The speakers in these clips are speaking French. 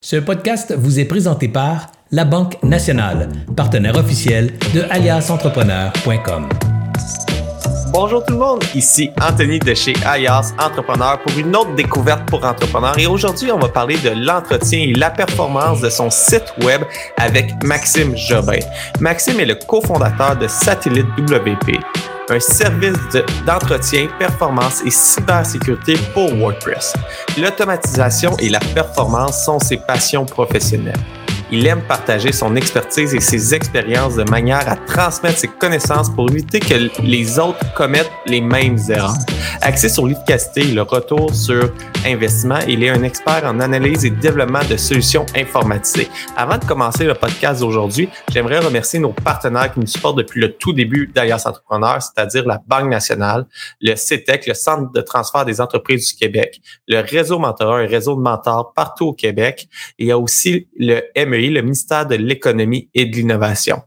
Ce podcast vous est présenté par La Banque Nationale, partenaire officiel de aliasentrepreneur.com. Bonjour tout le monde, ici Anthony de chez Alias Entrepreneur pour une autre découverte pour entrepreneurs. Et aujourd'hui, on va parler de l'entretien et la performance de son site web avec Maxime Jobin. Maxime est le cofondateur de Satellite WP un service d'entretien, performance et cybersécurité pour WordPress. L'automatisation et la performance sont ses passions professionnelles. Il aime partager son expertise et ses expériences de manière à transmettre ses connaissances pour éviter que les autres commettent les mêmes erreurs. Axé sur l'efficacité et le retour sur investissement, il est un expert en analyse et développement de solutions informatisées. Avant de commencer le podcast d'aujourd'hui, j'aimerais remercier nos partenaires qui nous supportent depuis le tout début d'Alias Entrepreneurs, c'est-à-dire la Banque nationale, le CETEC, le Centre de transfert des entreprises du Québec, le réseau mentorat, un réseau de mentors partout au Québec. Il y a aussi le ME le ministère de l'Économie et de l'Innovation.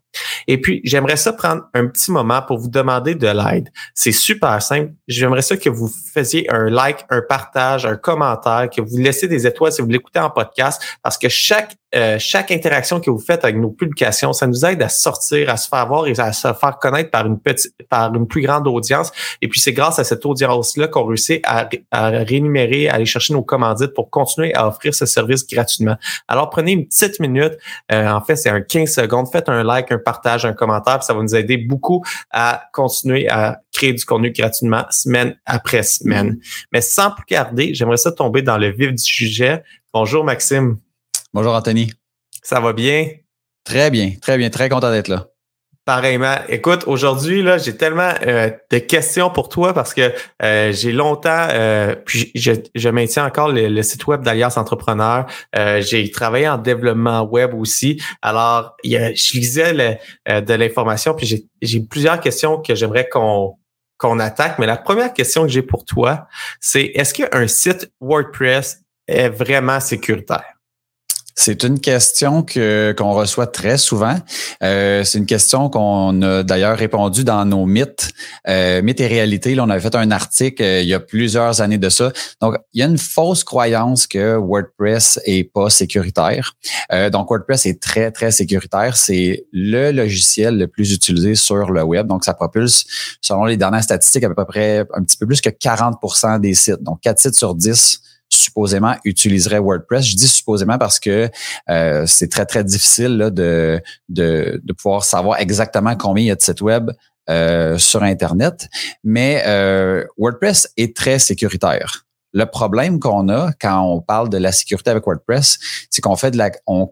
Et puis, j'aimerais ça prendre un petit moment pour vous demander de l'aide. C'est super simple. J'aimerais ça que vous faisiez un like, un partage, un commentaire, que vous laissiez des étoiles si vous l'écoutez en podcast, parce que chaque euh, chaque interaction que vous faites avec nos publications, ça nous aide à sortir, à se faire voir et à se faire connaître par une petite, par une plus grande audience. Et puis, c'est grâce à cette audience-là qu'on réussit à, à rémunérer, à aller chercher nos commandites pour continuer à offrir ce service gratuitement. Alors, prenez une petite minute. Euh, en fait, c'est un 15 secondes. Faites un like, un partage, un commentaire. ça va nous aider beaucoup à continuer à créer du contenu gratuitement semaine après semaine. Mais sans plus garder, j'aimerais ça tomber dans le vif du sujet. Bonjour Maxime. Bonjour Anthony. Ça va bien? Très bien, très bien, très content d'être là. Pareillement. Écoute, aujourd'hui, là, j'ai tellement euh, de questions pour toi parce que euh, j'ai longtemps, euh, puis je, maintiens encore le, site web d'Alias Entrepreneur. j'ai travaillé en développement web aussi. Alors, je lisais de l'information, puis j'ai plusieurs questions que j'aimerais qu'on qu'on attaque. Mais la première question que j'ai pour toi, c'est est-ce qu'un site WordPress est vraiment sécuritaire? C'est une question que qu'on reçoit très souvent. Euh, c'est une question qu'on a d'ailleurs répondu dans nos mythes, euh, mythes et réalités. Là, on avait fait un article euh, il y a plusieurs années de ça. Donc, il y a une fausse croyance que WordPress est pas sécuritaire. Euh, donc, WordPress est très très sécuritaire. C'est le logiciel le plus utilisé sur le web. Donc, ça propulse, selon les dernières statistiques, à peu près un petit peu plus que 40% des sites. Donc, 4 sites sur 10 supposément utiliserait WordPress. Je dis supposément parce que euh, c'est très, très difficile de, de, de, pouvoir savoir exactement combien il y a de sites web euh, sur Internet. Mais euh, WordPress est très sécuritaire. Le problème qu'on a quand on parle de la sécurité avec WordPress, c'est qu'on fait de la, on,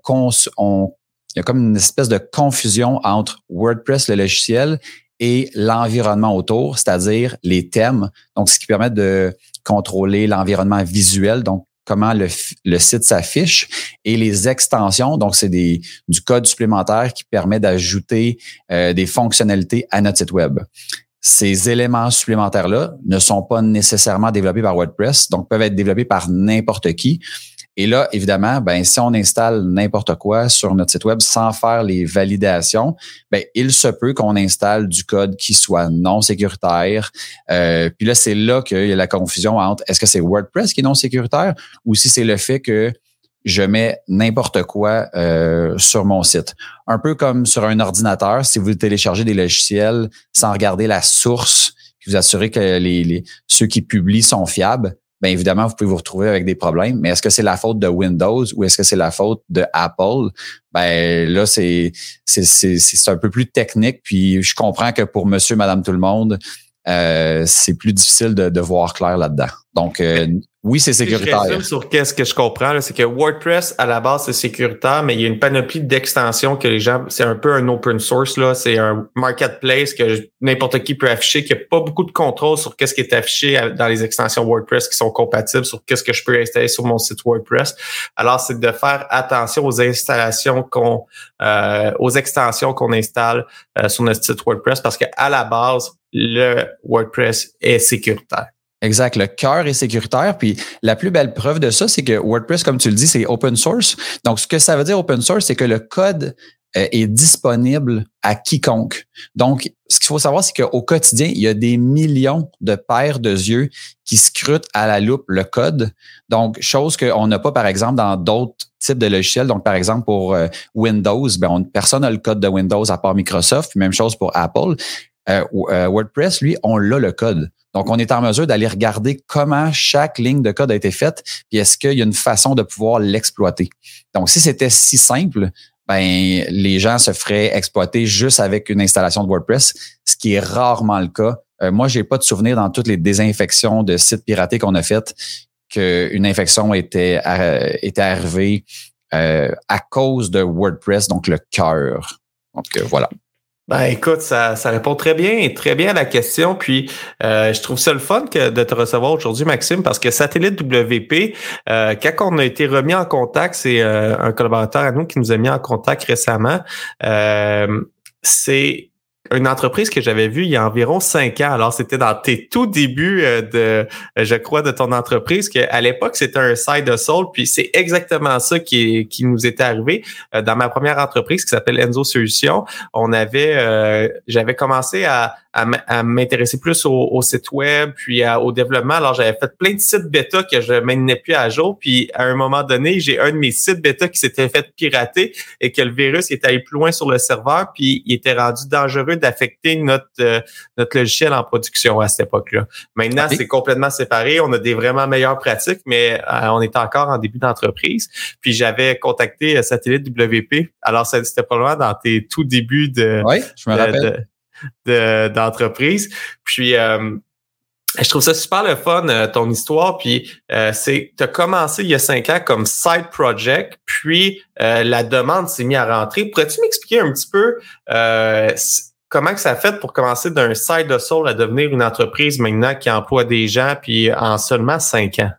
on, il y a comme une espèce de confusion entre WordPress, le logiciel, et l'environnement autour, c'est-à-dire les thèmes, donc ce qui permet de contrôler l'environnement visuel, donc comment le, site s'affiche, et les extensions, donc c'est du code supplémentaire qui permet d'ajouter euh, des fonctionnalités à notre site web. Ces éléments supplémentaires-là ne sont pas nécessairement développés par WordPress, donc peuvent être développés par n'importe qui. Et là, évidemment, ben, si on installe n'importe quoi sur notre site web sans faire les validations, ben, il se peut qu'on installe du code qui soit non sécuritaire. Euh, puis là, c'est là qu'il y a la confusion entre est-ce que c'est WordPress qui est non sécuritaire ou si c'est le fait que je mets n'importe quoi euh, sur mon site. Un peu comme sur un ordinateur, si vous téléchargez des logiciels sans regarder la source, vous assurez que les, ceux qui publient sont fiables, bien évidemment, vous pouvez vous retrouver avec des problèmes. Mais est-ce que c'est la faute de Windows ou est-ce que c'est la faute de Apple? Ben là, c'est, c'est, c'est, un peu plus technique. Puis je comprends que pour monsieur, madame, tout le monde, euh, c'est plus difficile de, de voir clair là-dedans. Donc, euh, oui, c'est sécuritaire. Je sur qu'est-ce que je comprends, c'est que WordPress, à la base, c'est sécuritaire, mais il y a une panoplie d'extensions que les gens, c'est un peu un open source, là. C'est un marketplace que n'importe qui peut afficher, qu'il n'y a pas beaucoup de contrôle sur qu'est-ce qui est affiché dans les extensions WordPress qui sont compatibles sur qu'est-ce que je peux installer sur mon site WordPress. Alors, c'est de faire attention aux installations qu'on, euh, aux extensions qu'on installe euh, sur notre site WordPress parce qu'à la base, le WordPress est sécuritaire. Exact. Le cœur est sécuritaire. Puis la plus belle preuve de ça, c'est que WordPress, comme tu le dis, c'est open source. Donc, ce que ça veut dire open source, c'est que le code euh, est disponible à quiconque. Donc, ce qu'il faut savoir, c'est qu'au quotidien, il y a des millions de paires de yeux qui scrutent à la loupe le code. Donc, chose qu'on n'a pas, par exemple, dans d'autres types de logiciels. Donc, par exemple, pour euh, Windows, ben, personne n'a le code de Windows à part Microsoft. Même chose pour Apple. Euh, WordPress, lui, on l'a le code. Donc, on est en mesure d'aller regarder comment chaque ligne de code a été faite, puis est-ce qu'il y a une façon de pouvoir l'exploiter. Donc, si c'était si simple, ben les gens se feraient exploiter juste avec une installation de WordPress, ce qui est rarement le cas. Euh, moi, j'ai pas de souvenir dans toutes les désinfections de sites piratés qu'on a faites qu'une infection était, euh, était arrivée euh, à cause de WordPress, donc le cœur. Donc voilà. Ben écoute, ça, ça répond très bien, très bien à la question. Puis euh, je trouve ça le fun que de te recevoir aujourd'hui, Maxime, parce que Satellite WP, euh, quand on a été remis en contact, c'est euh, un collaborateur à nous qui nous a mis en contact récemment. Euh, c'est une entreprise que j'avais vue il y a environ cinq ans. Alors, c'était dans tes tout débuts euh, de, je crois, de ton entreprise, qu'à l'époque, c'était un side hustle. Puis c'est exactement ça qui, qui nous était arrivé. Euh, dans ma première entreprise qui s'appelle Enzo Solutions, on avait, euh, j'avais commencé à, à m'intéresser plus au, site web, puis au développement. Alors, j'avais fait plein de sites bêta que je maintenais plus à jour. Puis, à un moment donné, j'ai un de mes sites bêta qui s'était fait pirater et que le virus était allé plus loin sur le serveur, puis il était rendu dangereux d'affecter notre euh, notre logiciel en production à cette époque-là. Maintenant, c'est complètement séparé. On a des vraiment meilleures pratiques, mais euh, on est encore en début d'entreprise. Puis, j'avais contacté euh, Satellite WP. Alors, c'était probablement dans tes tout débuts de... Oui, je me rappelle d'entreprise. Puis je trouve ça super le fun, ton histoire. Puis euh, c'est, tu as commencé il y a cinq ans comme side project, puis la demande s'est mise à rentrer. Pourrais-tu m'expliquer un petit peu comment que ça a fait pour commencer d'un side hustle à devenir une entreprise maintenant qui emploie des gens, puis en seulement cinq ans?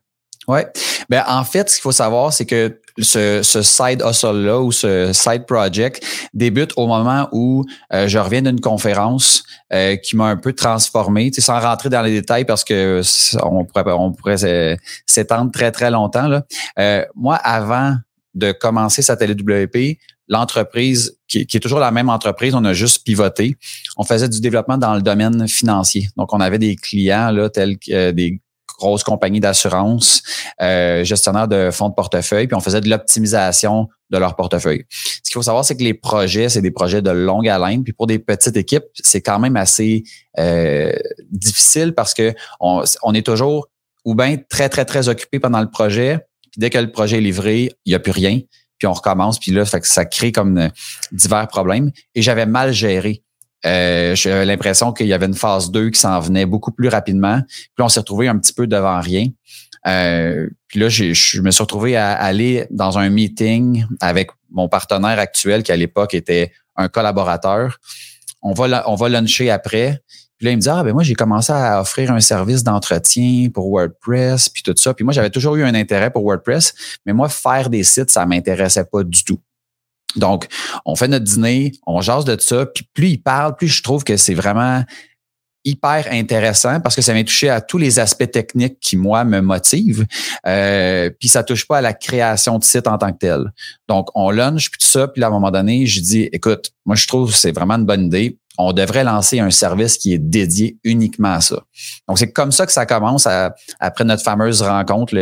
Ouais. Ben en fait, ce qu'il faut savoir, c'est que ce, ce side hustle-là ou ce side project débute au moment où euh, je reviens d'une conférence euh, qui m'a un peu transformé, sans rentrer dans les détails parce que on pourrait, on pourrait s'étendre très, très longtemps. Là. Euh, moi, avant de commencer Satellite WP, l'entreprise, qui, est toujours la même entreprise, on a juste pivoté. On faisait du développement dans le domaine financier. Donc, on avait des clients là, tels que des grosses compagnies d'assurance, euh, gestionnaires de fonds de portefeuille, puis on faisait de l'optimisation de leur portefeuille. Ce qu'il faut savoir, c'est que les projets, c'est des projets de longue haleine, puis pour des petites équipes, c'est quand même assez euh, difficile parce que on, on est toujours ou bien très, très, très occupé pendant le projet, puis dès que le projet est livré, il n'y a plus rien, puis on recommence, puis là, fait que ça crée comme divers problèmes. Et j'avais mal géré euh, J'avais l'impression qu'il y avait une phase 2 qui s'en venait beaucoup plus rapidement. Puis on s'est retrouvé un petit peu devant rien. Euh, puis là, je me suis retrouvé à aller dans un meeting avec mon partenaire actuel qui à l'époque était un collaborateur. On va, on va luncher après. Puis là, il me dit, ah, ben moi, j'ai commencé à offrir un service d'entretien pour WordPress, puis tout ça. Puis moi, j'avais toujours eu un intérêt pour WordPress, mais moi, faire des sites, ça m'intéressait pas du tout. Donc, on fait notre dîner, on jase de ça, puis plus il parle, plus je trouve que c'est vraiment hyper intéressant parce que ça vient toucher à tous les aspects techniques qui, moi, me motivent. Euh, puis ça touche pas à la création de site en tant que tel. Donc, on lunch, puis tout ça, puis à un moment donné, je dis, écoute, moi, je trouve que c'est vraiment une bonne idée on devrait lancer un service qui est dédié uniquement à ça. Donc, c'est comme ça que ça commence après notre fameuse rencontre.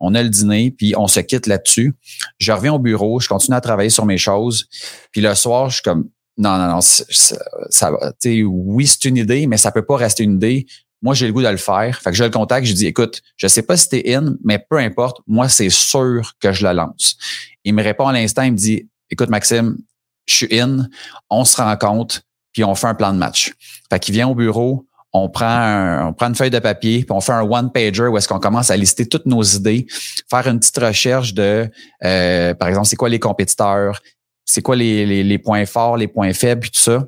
on a le dîner, puis on se quitte là-dessus. Je reviens au bureau, je continue à travailler sur mes choses. Puis le soir, je suis comme, non, non, non, ça, va. Oui, c'est une idée, mais ça peut pas rester une idée. Moi, j'ai le goût de le faire. Fait que je le contacte, je dis, écoute, je sais pas si t'es in, mais peu importe, moi, c'est sûr que je la lance. Il me répond à l'instant, il me dit, écoute, Maxime, je suis in, on se rencontre, puis on fait un plan de match. Fait qu'il vient au bureau, on prend, on prend une feuille de papier, puis on fait un one-pager où est-ce qu'on commence à lister toutes nos idées, faire une petite recherche de, euh, par exemple, c'est quoi les compétiteurs, c'est quoi les, les, points forts, les points faibles, puis tout ça.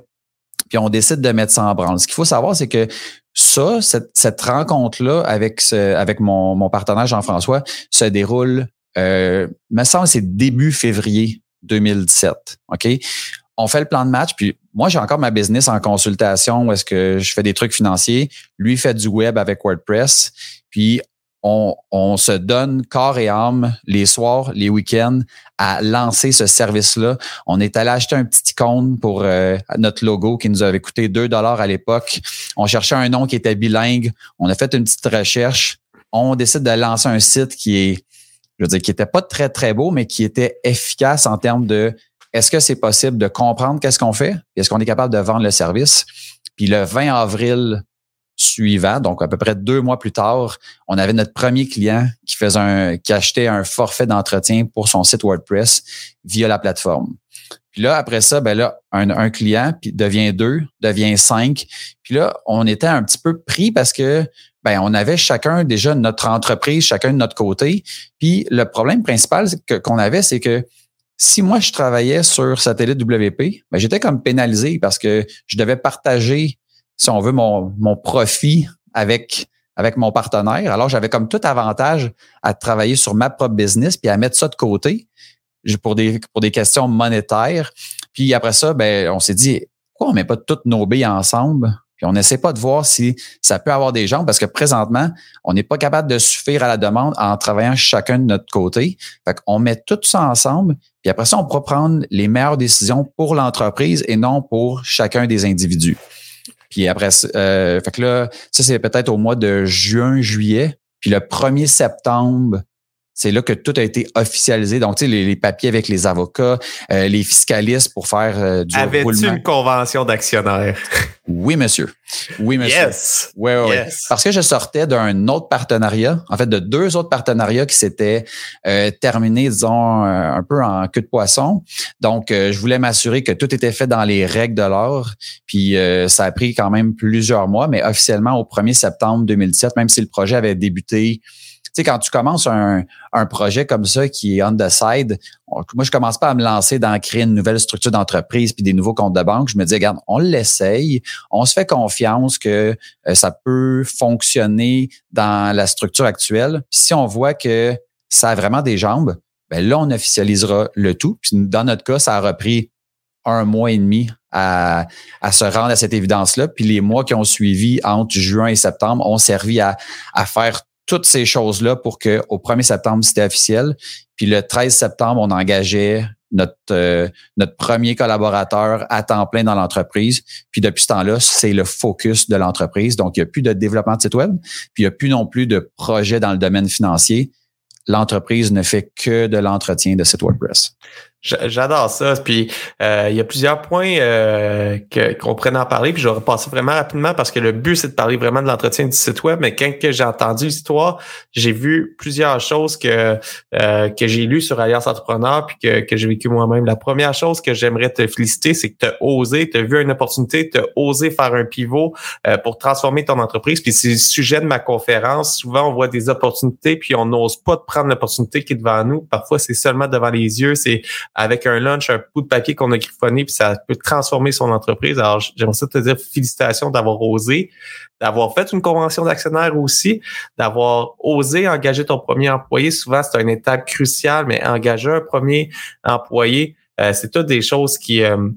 Puis on décide de mettre ça en branle. Ce qu'il faut savoir, c'est que ça, cette, cette rencontre-là avec, avec mon, mon partenaire Jean-François se déroule, euh, me semble, c'est début février 2017. OK? On fait le plan de match, puis moi, j'ai encore ma business en consultation où est-ce que je fais des trucs financiers. Lui fait du web avec WordPress. Puis on, on, se donne corps et âme les soirs, les week-ends à lancer ce service-là. On est allé acheter un petit icône pour euh, notre logo qui nous avait coûté 2 dollars à l'époque. On cherchait un nom qui était bilingue. On a fait une petite recherche. On décide de lancer un site qui est, je veux dire, qui était pas très, très beau, mais qui était efficace en termes de est-ce que c'est possible de comprendre qu'est-ce qu'on fait? Est-ce qu'on est capable de vendre le service? Puis le 20 avril suivant, donc à peu près deux mois plus tard, on avait notre premier client qui faisait un, qui achetait un forfait d'entretien pour son site WordPress via la plateforme. Puis là, après ça, ben là, un, client puis devient deux, devient cinq. Puis là, on était un petit peu pris parce que ben on avait chacun déjà notre entreprise, chacun de notre côté. Puis le problème principal qu'on avait, c'est que si moi je travaillais sur satellite WP, ben j'étais comme pénalisé parce que je devais partager si on veut, mon, profit avec avec mon partenaire. Alors, j'avais comme tout avantage à travailler sur ma propre business puis à mettre ça de côté pour des, pour des questions monétaires. Puis après ça, ben, on s'est dit, pourquoi on met pas toutes nos billes ensemble? Puis on n'essaie pas de voir si ça peut avoir des gens parce que présentement, on n'est pas capable de suffire à la demande en travaillant chacun de notre côté. Fait qu'on met tout ça ensemble, puis après ça, on pourra prendre les meilleures décisions pour l'entreprise et non pour chacun des individus. Puis après, euh, fait que là, ça, c'est peut-être au mois de juin, juillet. Puis le 1er septembre, c'est là que tout a été officialisé. Donc, tu sais, les, papiers avec les avocats, euh, les fiscalistes pour faire euh, du Avais-tu une convention d'actionnaires? Oui, monsieur. Oui, monsieur. Yes. Oui, oui. Parce que je sortais d'un autre partenariat, en fait, de deux autres partenariats qui s'étaient euh, terminés, disons, un peu en queue de poisson. Donc, je voulais m'assurer que tout était fait dans les règles de l'art. Puis, ça a pris quand même plusieurs mois, mais officiellement au 1er septembre 2017, même si le projet avait débuté sais, quand tu commences un, un, projet comme ça qui est on the side, moi, je commence pas à me lancer dans créer une nouvelle structure d'entreprise puis des nouveaux comptes de banque. Je me dis, regarde, on l'essaye, on se fait confiance que euh, ça peut fonctionner dans la structure actuelle. Puis si on voit que ça a vraiment des jambes, ben là, on officialisera le tout. Puis dans notre cas, ça a repris un mois et demi à, à se rendre à cette évidence-là. Puis les mois qui ont suivi entre juin et septembre ont servi à, à faire toutes ces choses-là pour que au 1er septembre, c'était officiel. Puis le 13 septembre, on engageait notre, euh, notre premier collaborateur à temps plein dans l'entreprise. Puis depuis ce temps-là, c'est le focus de l'entreprise. Donc, il n'y a plus de développement de site web, puis il n'y a plus non plus de projet dans le domaine financier. L'entreprise ne fait que de l'entretien de site WordPress. J'adore ça. Puis euh, il y a plusieurs points euh, qu'on pourrait en parler. Puis je vais repasser vraiment rapidement parce que le but, c'est de parler vraiment de l'entretien du site web. Mais quand j'ai entendu l'histoire, j'ai vu plusieurs choses que, euh, que j'ai lues sur Alliance Entrepreneur puis que, que j'ai vécu moi-même. La première chose que j'aimerais te féliciter, c'est que tu as osé, tu as vu une opportunité, tu as osé faire un pivot euh, pour transformer ton entreprise. Puis c'est le sujet de ma conférence. Souvent, on voit des opportunités, puis on n'ose pas de prendre l'opportunité qui est devant nous. Parfois, c'est seulement devant les yeux. C'est avec un lunch, un bout de papier qu'on a griffonné, puis ça peut transformer son entreprise. Alors, j'aimerais ça te dire félicitations d'avoir osé, d'avoir fait une convention d'actionnaire aussi, d'avoir osé engager ton premier employé. Souvent, c'est une étape cruciale, mais engager un premier employé, euh, c'est toutes des choses qui... Euh,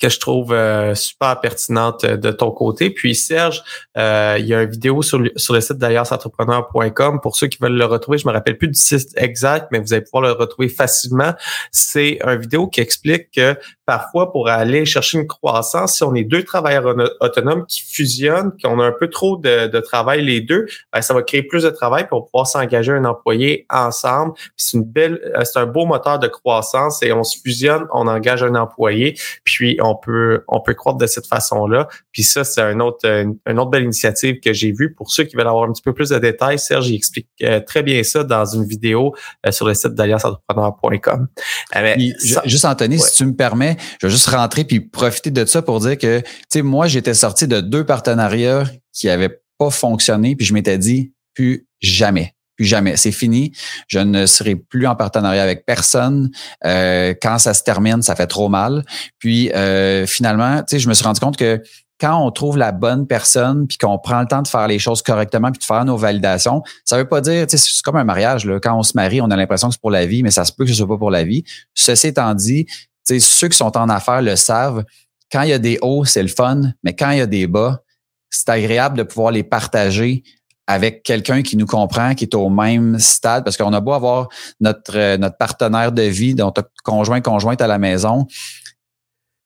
que je trouve euh, super pertinente de ton côté. Puis Serge, euh, il y a une vidéo sur le, sur le site d'ailleurs-entrepreneur.com. Pour ceux qui veulent le retrouver, je me rappelle plus du site exact, mais vous allez pouvoir le retrouver facilement. C'est une vidéo qui explique que parfois, pour aller chercher une croissance, si on est deux travailleurs autonomes qui fusionnent, qu'on a un peu trop de, de travail les deux, ben, ça va créer plus de travail pour pouvoir s'engager un employé ensemble. C'est une belle, euh, c'est un beau moteur de croissance et on se fusionne, on engage un employé, puis on peut on peut croître de cette façon-là. Puis ça, c'est un autre une, autre belle initiative que j'ai vue. Pour ceux qui veulent avoir un petit peu plus de détails, Serge il explique euh, très bien ça dans une vidéo euh, sur le site d'allianceentrepreneur.com. Euh, juste Anthony, si tu me permets, je vais juste rentrer puis profiter de ça pour dire que tu sais moi j'étais sorti de deux partenariats qui avaient pas fonctionné puis je m'étais dit plus jamais jamais. C'est fini. Je ne serai plus en partenariat avec personne. Euh, quand ça se termine, ça fait trop mal. Puis euh, finalement, tu sais, je me suis rendu compte que quand on trouve la bonne personne puis qu'on prend le temps de faire les choses correctement puis de faire nos validations, ça veut pas dire, tu sais, c'est comme un mariage. Là. Quand on se marie, on a l'impression que c'est pour la vie, mais ça se peut que ce soit pas pour la vie. Ceci étant dit, tu sais, ceux qui sont en affaires le savent. Quand il y a des hauts, c'est le fun, mais quand il y a des bas, c'est agréable de pouvoir les partager avec quelqu'un qui nous comprend, qui est au même stade, parce qu'on a beau avoir notre, euh, notre partenaire de vie, notre conjoint, conjointe à la maison,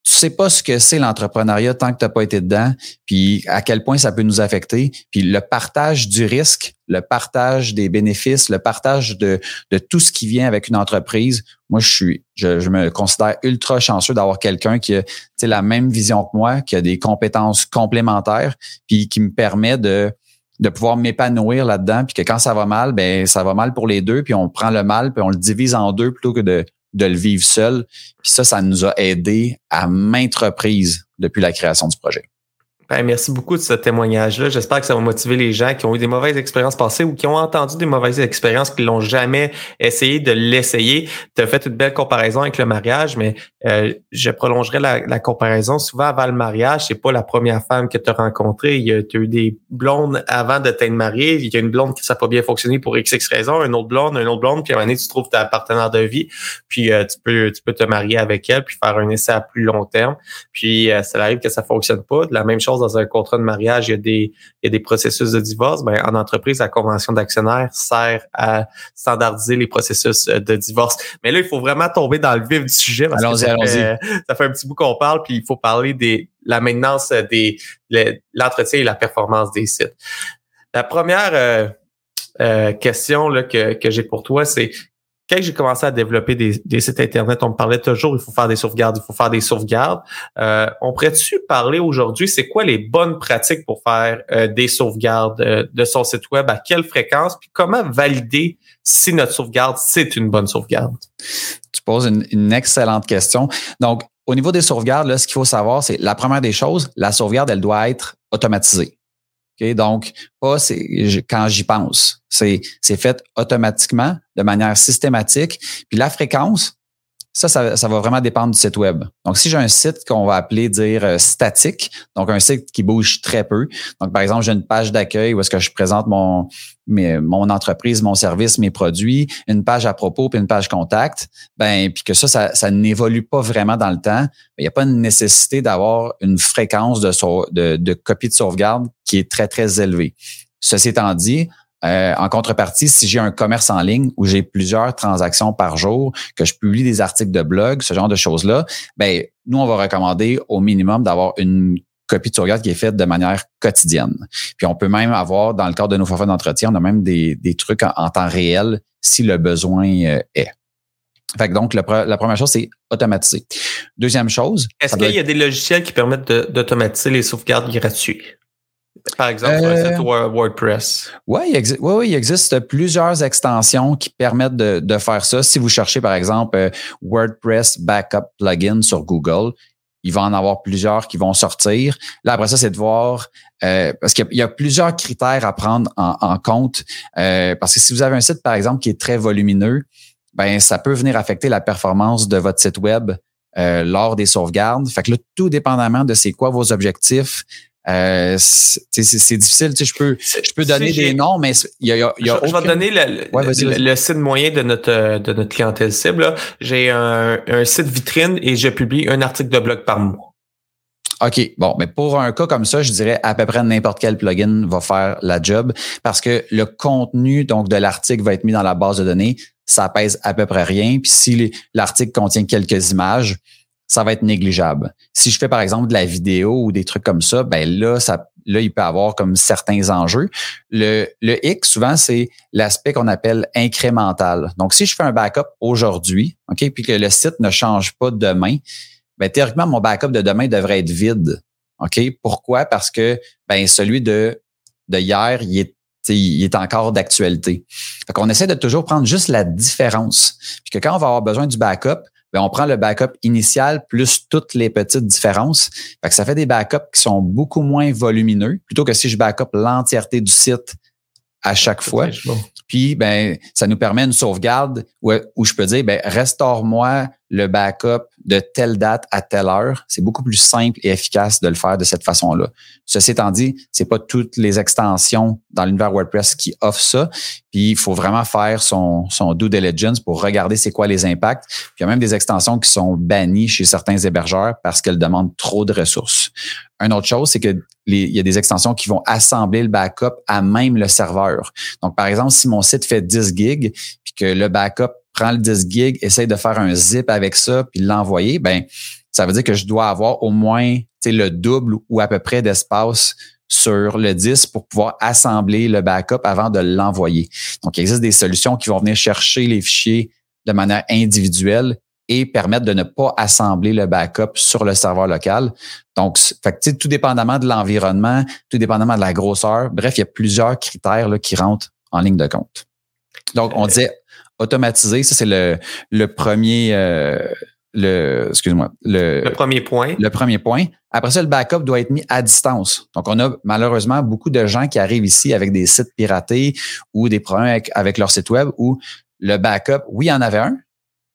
tu sais pas ce que c'est l'entrepreneuriat tant que tu n'as pas été dedans, puis à quel point ça peut nous affecter. Puis le partage du risque, le partage des bénéfices, le partage de, de tout ce qui vient avec une entreprise. Moi, je suis, je, je me considère ultra chanceux d'avoir quelqu'un qui a la même vision que moi, qui a des compétences complémentaires, puis qui me permet de de pouvoir m'épanouir là-dedans, puis que quand ça va mal, ben ça va mal pour les deux, puis on prend le mal, puis on le divise en deux plutôt que de de le vivre seul. Puis ça, ça nous a aidé à maintes reprises depuis la création du projet. Ben, merci beaucoup de ce témoignage-là. J'espère que ça va motiver les gens qui ont eu des mauvaises expériences passées ou qui ont entendu des mauvaises expériences qui l'ont jamais essayé de l'essayer. Tu as fait une belle comparaison avec le mariage, mais euh, je prolongerai la, comparaison. Souvent, avant le mariage, c'est pas la première femme que tu as rencontrée. A, as eu des blondes avant de t'être mariée. Il y a une blonde qui ça pas bien fonctionné pour x, x raison, une autre blonde, une autre blonde, puis à un moment donné, tu trouves ta partenaire de vie, puis euh, tu peux tu peux te marier avec elle, puis faire un essai à plus long terme. Puis euh, ça arrive que ça fonctionne pas. De la même chose dans un contrat de mariage, il y a des, il y a des processus de divorce. Ben, en entreprise, la convention d'actionnaire sert à standardiser les processus euh, de divorce. Mais là, il faut vraiment tomber dans le vif du sujet parce que ça, fait, ça fait un petit bout qu'on parle, puis il faut parler des la maintenance des l'entretien et la performance des sites. La première euh, euh, question là, que, que j'ai pour toi, c'est quand j'ai commencé à développer des, sites Internet, on me parlait toujours, il faut faire des sauvegardes, il faut faire des sauvegardes. Euh, on pourrait-tu parler aujourd'hui, c'est quoi les bonnes pratiques pour faire euh, des sauvegardes euh, de son site web, à quelle fréquence, puis comment valider si notre sauvegarde, c'est une bonne sauvegarde? Tu poses une, une excellente question. Donc, au niveau des sauvegardes, là, ce qu'il faut savoir, c'est la première des choses, la sauvegarde, elle doit être automatisée. Donc, pas c'est quand j'y pense. C'est fait automatiquement, de manière systématique. Puis la fréquence, ça, ça, va vraiment dépendre du site web. Donc, si j'ai un site qu'on va appeler dire euh, statique, donc un site qui bouge très peu. Donc, par exemple, j'ai une page d'accueil où est-ce que je présente mon, mon entreprise, mon service, mes produits, une page à propos puis une page contact. Ben, puis que ça, ça, n'évolue pas vraiment dans le temps. Ben, il n'y a pas une nécessité d'avoir une fréquence de, de, de copie de sauvegarde qui est très, très élevée. Ceci étant dit, euh, en contrepartie, si j'ai un commerce en ligne où j'ai plusieurs transactions par jour, que je publie des articles de blog, ce genre de choses-là, ben nous, on va recommander au minimum d'avoir une copie de sauvegarde qui est faite de manière quotidienne. Puis on peut même avoir, dans le cadre de nos forfaits d'entretien, on a même des, trucs en, temps réel si le besoin euh, est. Fait que donc, la première chose, c'est automatiser. Deuxième chose. Est-ce qu'il y a des logiciels qui permettent d'automatiser les sauvegardes gratuites? Par exemple, euh, WordPress. Oui, il, existe, il existe plusieurs extensions qui permettent de, faire ça. Si vous cherchez, par exemple, euh, WordPress Backup Plugin sur Google, il va en avoir plusieurs qui vont sortir. Là, après ça, c'est de voir, euh, parce qu'il y, a plusieurs critères à prendre en, compte. parce que si vous avez un site, par exemple, qui est très volumineux, ben ça peut venir affecter la performance de votre site web lors des sauvegardes. Fait que là, tout dépendamment de c'est quoi vos objectifs, euh, c'est difficile, tu sais, je peux, je peux donner des noms, mais il y a, y a, je, je, vais donner le, le, site moyen de notre de notre clientèle cible. J'ai un, un site vitrine et je publie un article de blog par mois. OK, bon, mais pour un cas comme ça, je dirais à peu près n'importe quel plugin va faire la job parce que le contenu donc de l'article va être mis dans la base de données, ça pèse à peu près rien. Puis si l'article contient quelques images, ça va être négligeable. Si je fais par exemple de la vidéo ou des trucs comme ça, ben là, ça, là, il peut avoir comme certains enjeux. Le, le X, souvent, c'est l'aspect qu'on appelle incrémental. Donc, si je fais un backup aujourd'hui, OK, puis que le site ne change pas demain, ben théoriquement, mon backup de demain devrait être vide. OK? Pourquoi? Parce que ben, celui de, de hier, il est il est encore d'actualité. Fait qu'on essaie de toujours prendre juste la différence. Puis que quand on va avoir besoin du backup, ben, on prend le backup initial plus toutes les petites différences. Fait que ça fait des backups qui sont beaucoup moins volumineux, plutôt que si je backup l'entièreté du site à chaque fois. Puis, ben, ça nous permet une sauvegarde où, où je peux dire, ben, restaure-moi le backup de telle date à telle heure. C'est beaucoup plus simple et efficace de le faire de cette façon-là. Ceci étant dit, c'est pas toutes les extensions dans l'univers WordPress qui offrent ça. Puis il faut vraiment faire son, son due diligence pour regarder c'est quoi les impacts. Puis il y a même des extensions qui sont bannies chez certains hébergeurs parce qu'elles demandent trop de ressources. Une autre chose, c'est que il y a des extensions qui vont assembler le backup à même le serveur. Donc, par exemple, si mon site fait 10 gigs, puis que le backup prend le 10 gigs, essaye de faire un zip avec ça, puis l'envoyer, ben ça veut dire que je dois avoir au moins le double ou à peu près d'espace sur le disque pour pouvoir assembler le backup avant de l'envoyer. Donc, il existe des solutions qui vont venir chercher les fichiers de manière individuelle et permettre de ne pas assembler le backup sur le serveur local. Donc, fait tout dépendamment de l'environnement, tout dépendamment de la grosseur, bref, il y a plusieurs critères là, qui rentrent en ligne de compte. Donc, on disait automatiser, ça c'est le, le premier, euh, le, excuse-moi, le, le, premier point. Le premier point. Après ça, le backup doit être mis à distance. Donc, on a malheureusement beaucoup de gens qui arrivent ici avec des sites piratés ou des problèmes avec, leur site web où le backup, oui, il y en avait un,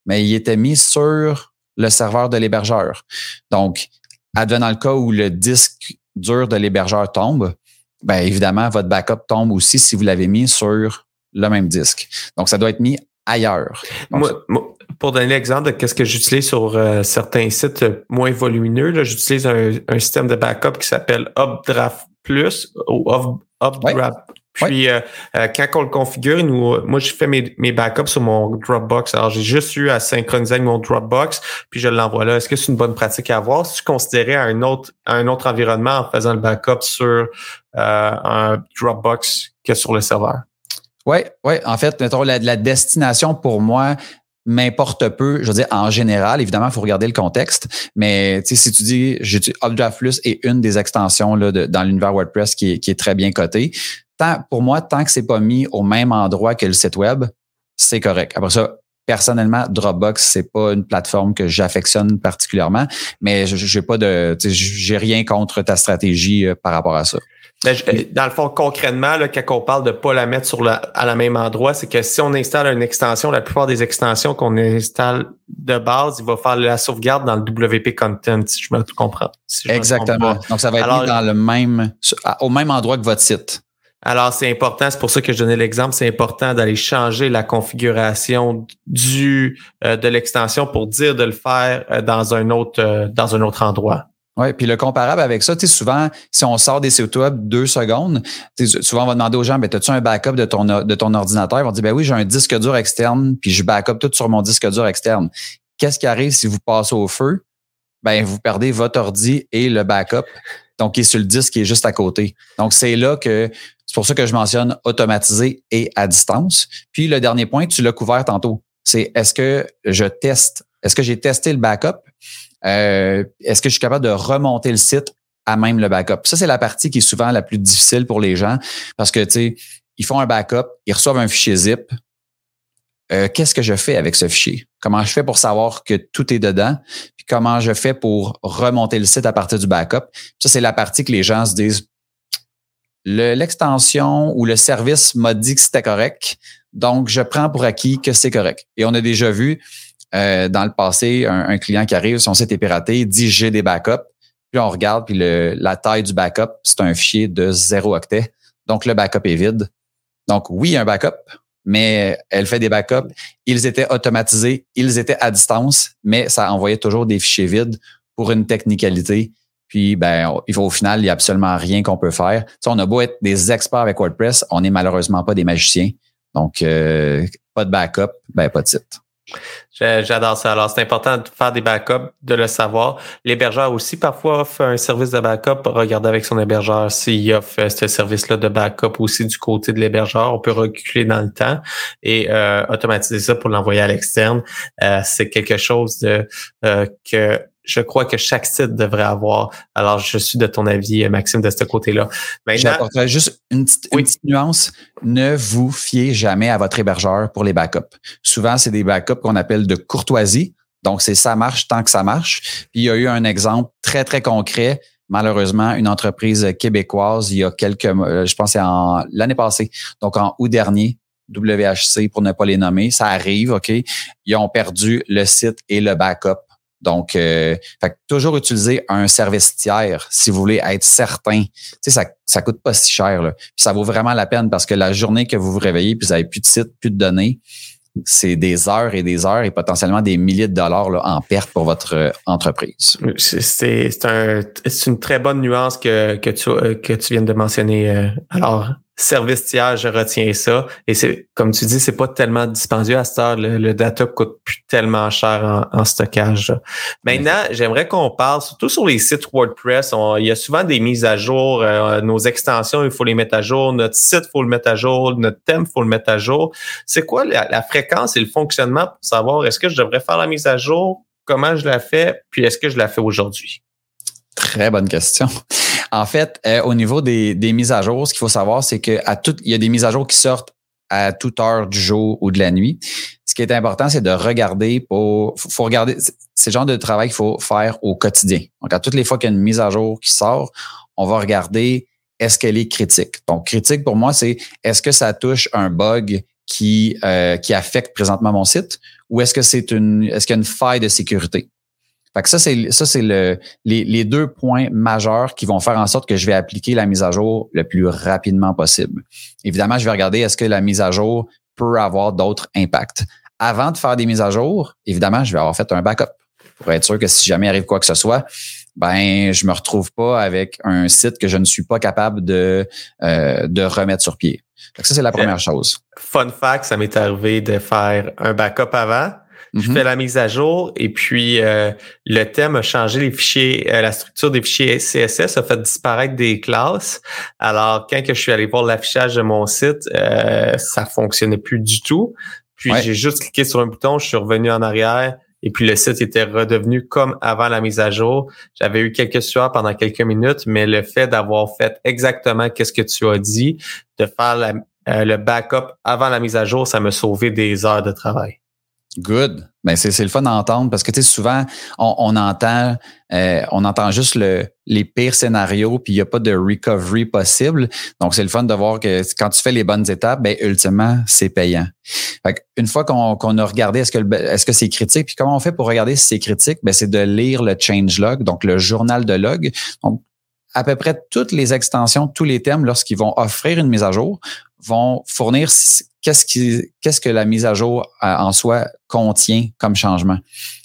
mais il était mis sur le serveur de l'hébergeur. Donc, advenant le cas où le disque dur de l'hébergeur tombe, ben évidemment, votre backup tombe aussi si vous l'avez mis sur le même disque. Donc, ça doit être mis ailleurs. pour donner l'exemple de ce que j'utilise sur euh, certains sites moins volumineux, j'utilise un, système de backup qui s'appelle Updraft Plus ou Updraft. Puis euh, euh, quand on le configure, nous, moi je fais mes, mes backups sur mon Dropbox. Alors j'ai juste eu à synchroniser avec mon Dropbox, puis je l'envoie là. Est-ce que c'est une bonne pratique à avoir? Si tu considérais un autre un autre environnement en faisant le backup sur un Dropbox que sur le serveur? Oui, oui. En fait, la, la destination pour moi m'importe peu. Je veux dire, en général, évidemment, il faut regarder le contexte. Mais si tu dis, j'utilise Updraft Plus est une des extensions là, dans l'univers WordPress qui est, qui est très bien cotée. Tant, pour moi, tant que c'est pas mis au même endroit que le site web, c'est correct. Après ça, personnellement, Dropbox, c'est pas une plateforme que j'affectionne particulièrement, mais j'ai pas de, j'ai rien contre ta stratégie euh, par rapport à ça. Ben, dans le fond, concrètement, là, quand on parle de pas la mettre sur la, à la même endroit, c'est que si on installe une extension, la plupart des extensions qu'on installe de base, il va faire la sauvegarde dans le WP Content, si je me comprends. Exactement. Donc, ça va être mis dans le même, au même endroit que votre site. Alors, c'est important, c'est pour ça que je donnais l'exemple, c'est important d'aller changer la configuration du euh, de l'extension pour dire de le faire euh, dans un autre euh, dans un autre endroit. Oui, puis le comparable avec ça, tu souvent, si on sort des sites web deux secondes, souvent on va demander aux gens, ben, as-tu un backup de ton, de ton ordinateur? Ils vont dire, ben oui, j'ai un disque dur externe, puis je backup tout sur mon disque dur externe. Qu'est-ce qui arrive si vous passez au feu? Ben, vous perdez votre ordi et le backup, donc qui est sur le disque qui est juste à côté. Donc, c'est là que, c'est pour ça que je mentionne automatisé et à distance. Puis le dernier point, tu l'as couvert tantôt. C'est est-ce que je teste, est-ce que j'ai testé le backup? Euh, est-ce que je suis capable de remonter le site à même le backup? Ça, c'est la partie qui est souvent la plus difficile pour les gens parce que, tu sais, ils font un backup, ils reçoivent un fichier zip. Euh, qu'est-ce que je fais avec ce fichier? Comment je fais pour savoir que tout est dedans? Puis comment je fais pour remonter le site à partir du backup? Ça, c'est la partie que les gens se disent, l'extension ou le service m'a dit que c'était correct, donc je prends pour acquis que c'est correct. Et on a déjà vu euh, dans le passé, un, client qui arrive, son site est piraté, dit j'ai des backups. Puis on regarde, puis la taille du backup, c'est un fichier de 0 octet. Donc le backup est vide. Donc oui, un backup, mais elle fait des backups. Ils étaient automatisés, ils étaient à distance, mais ça envoyait toujours des fichiers vides pour une technicalité. Puis, ben, il faut, au final, il n'y a absolument rien qu'on peut faire. on a beau être des experts avec WordPress, on n'est malheureusement pas des magiciens. Donc, euh, pas de backup, ben, pas de site. J'adore ça. Alors, c'est important de faire des backups, de le savoir. L'hébergeur aussi, parfois, offre un service de backup. Regardez avec son hébergeur s'il offre ce service-là de backup aussi du côté de l'hébergeur. On peut reculer dans le temps et euh, automatiser ça pour l'envoyer à l'externe. Euh, c'est quelque chose de euh, que je crois que chaque site devrait avoir. Alors, je suis de ton avis, Maxime, de ce côté-là. J'apporterais juste une petite, nuance. Ne vous fiez jamais à votre hébergeur pour les backups. Souvent, c'est des backups qu'on appelle de courtoisie. Donc, c'est ça marche tant que ça marche. Puis, il y a eu un exemple très, très concret. Malheureusement, une entreprise québécoise, il y a quelques, euh, je pense, c'est en l'année passée, donc en août dernier, WHC pour ne pas les nommer, ça arrive, OK? Ils ont perdu le site et le backup. Donc, euh, toujours utiliser un service tiers si vous voulez être certain. Tu sais, ça, ça coûte pas si cher. Là. Puis ça vaut vraiment la peine parce que la journée que vous vous réveillez puis vous avez plus de site, plus de données, c'est des heures et des heures et potentiellement des milliers de dollars là, en perte pour votre euh, entreprise. C'est un, une très bonne nuance que, que, tu, euh, que tu viens de mentionner. Euh, alors, service tiers, je retiens ça. Et c'est, comme tu dis, c'est pas tellement dispendieux à cette heure. Le, data coûte plus tellement cher en, stockage. Maintenant, j'aimerais qu'on parle, surtout sur les sites WordPress, il y a souvent des mises à jour. Euh, nos extensions, il faut les mettre à jour. Notre site, il faut le mettre à jour. Notre thème, il faut le mettre à jour. C'est quoi la fréquence et le fonctionnement pour savoir est-ce que je devrais faire la mise à jour? Comment je la fais? Puis est-ce que je la fais aujourd'hui? Très bonne question. En fait, euh, au niveau des, mises à jour, ce qu'il faut savoir, c'est qu'à tout, il y a des mises à jour qui sortent à toute heure du jour ou de la nuit. Ce qui est important, c'est de regarder pour, faut, regarder, c'est le genre de travail qu'il faut faire au quotidien. Donc, à toutes les fois qu'il y a une mise à jour qui sort, on va regarder est-ce qu'elle est critique. Donc, critique pour moi, c'est est-ce que ça touche un bug qui, euh, qui affecte présentement mon site ou est-ce que c'est une, est-ce qu'il y a une faille de sécurité? Fait que ça, c'est ça, c'est le, les, les, deux points majeurs qui vont faire en sorte que je vais appliquer la mise à jour le plus rapidement possible. Évidemment, je vais regarder est-ce que la mise à jour peut avoir d'autres impacts. Avant de faire des mises à jour, évidemment, je vais avoir fait un backup pour être sûr que si jamais arrive quoi que ce soit, ben je me retrouve pas avec un site que je ne suis pas capable de euh, de remettre sur pied. Donc ça c'est la première chose. Fun fact, ça m'est arrivé de faire un backup avant je mhm. fais la mise à jour et puis euh, le thème a changé les fichiers, euh, la structure des fichiers CSS a fait disparaître des classes. Alors quand que je suis allé voir l'affichage de mon site, euh, ça fonctionnait plus du tout. Puis j'ai juste cliqué sur un bouton, je suis revenu en arrière et puis le site était redevenu comme avant la mise à jour. J'avais eu quelques sueurs pendant quelques minutes, mais le fait d'avoir fait exactement qu'est-ce que tu as dit, de faire le backup avant la mise à jour, ça m'a sauvé des heures de travail. Good. Ben c'est, le fun d'entendre parce que tu sais, souvent, on, on entend euh, on entend juste le, les pires scénarios, puis il n'y a pas de recovery possible. Donc, c'est le fun de voir que quand tu fais les bonnes étapes, ben, ultimement, c'est payant. Fait une fois qu'on, a regardé est-ce que, est-ce que c'est critique, puis comment on fait pour regarder si c'est critique, ben, c'est de lire le change log, donc le journal de log. Donc, à peu près toutes les extensions, tous les thèmes, lorsqu'ils vont offrir une mise à jour, vont fournir qu'est-ce qui, qu'est-ce que la mise à jour euh, en soi contient comme changement?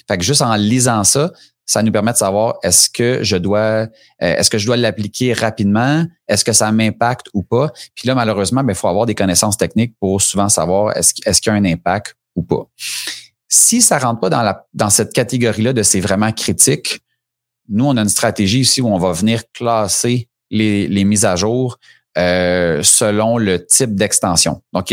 Fait que juste en lisant ça, ça nous permet de savoir est-ce que je dois euh, est-ce que je dois l'appliquer rapidement, est-ce que ça m'impacte ou pas? Puis là malheureusement, il ben, faut avoir des connaissances techniques pour souvent savoir est-ce est-ce qu'il y a un impact ou pas. Si ça rentre pas dans la dans cette catégorie-là de c'est vraiment critique, nous on a une stratégie ici où on va venir classer les, les mises à jour euh, selon le type d'extension. Donc,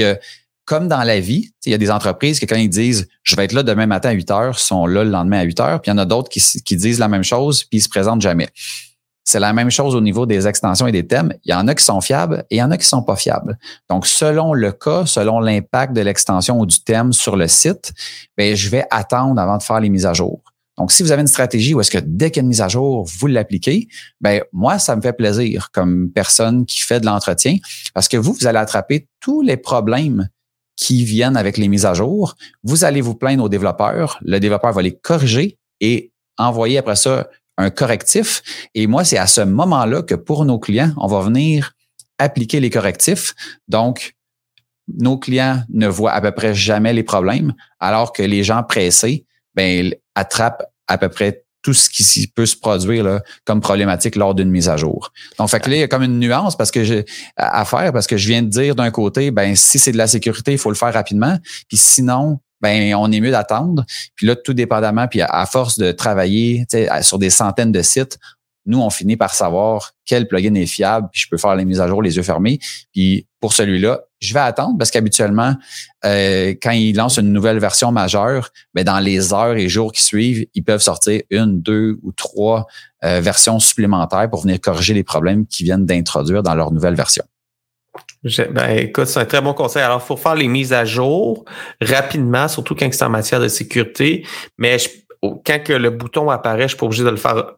comme dans la vie, il y a des entreprises qui, quand ils disent je vais être là demain matin à 8 heures, sont là le lendemain à 8 heures, puis il y en a d'autres qui, disent la même chose, puis ils se présentent jamais. C'est la même chose au niveau des extensions et des thèmes. Il y en a qui sont fiables et il y en a qui sont pas fiables. Donc, selon le cas, selon l'impact de l'extension ou du thème sur le site, ben, je vais attendre avant de faire les mises à jour. Donc, si vous avez une stratégie où est-ce que dès qu'il y a une mise à jour, vous l'appliquez, ben moi, ça me fait plaisir comme personne qui fait de l'entretien parce que vous, vous allez attraper tous les problèmes qui viennent avec les mises à jour. Vous allez vous plaindre au développeur. Le développeur va les corriger et envoyer après ça un correctif. Et moi, c'est à ce moment-là que pour nos clients, on va venir appliquer les correctifs. Donc, nos clients ne voient à peu près jamais les problèmes, alors que les gens pressés, ben, attrape à peu près tout ce qui peut se produire comme problématique lors d'une mise à jour. Donc, fait que là, il y a comme une nuance parce que j'ai à faire parce que je viens de dire d'un côté, ben si c'est de la sécurité, il faut le faire rapidement. Puis sinon, ben on est mieux d'attendre. Puis là, tout dépendamment, puis à, force de travailler sur des centaines de sites, nous, on finit par savoir quel plugin est fiable, puis je peux faire les mises à jour les yeux fermés. Puis pour celui-là, je vais attendre parce qu'habituellement, euh, quand ils lancent une nouvelle version majeure, ben dans les heures et jours qui suivent, ils peuvent sortir une, deux ou trois euh, versions supplémentaires pour venir corriger les problèmes qu'ils viennent d'introduire dans leur nouvelle version. Ben, écoute, c'est un très bon conseil. Alors, il faut faire les mises à jour rapidement, surtout quand c'est en matière de sécurité. Mais quand que le bouton apparaît, je suis pas obligé de le faire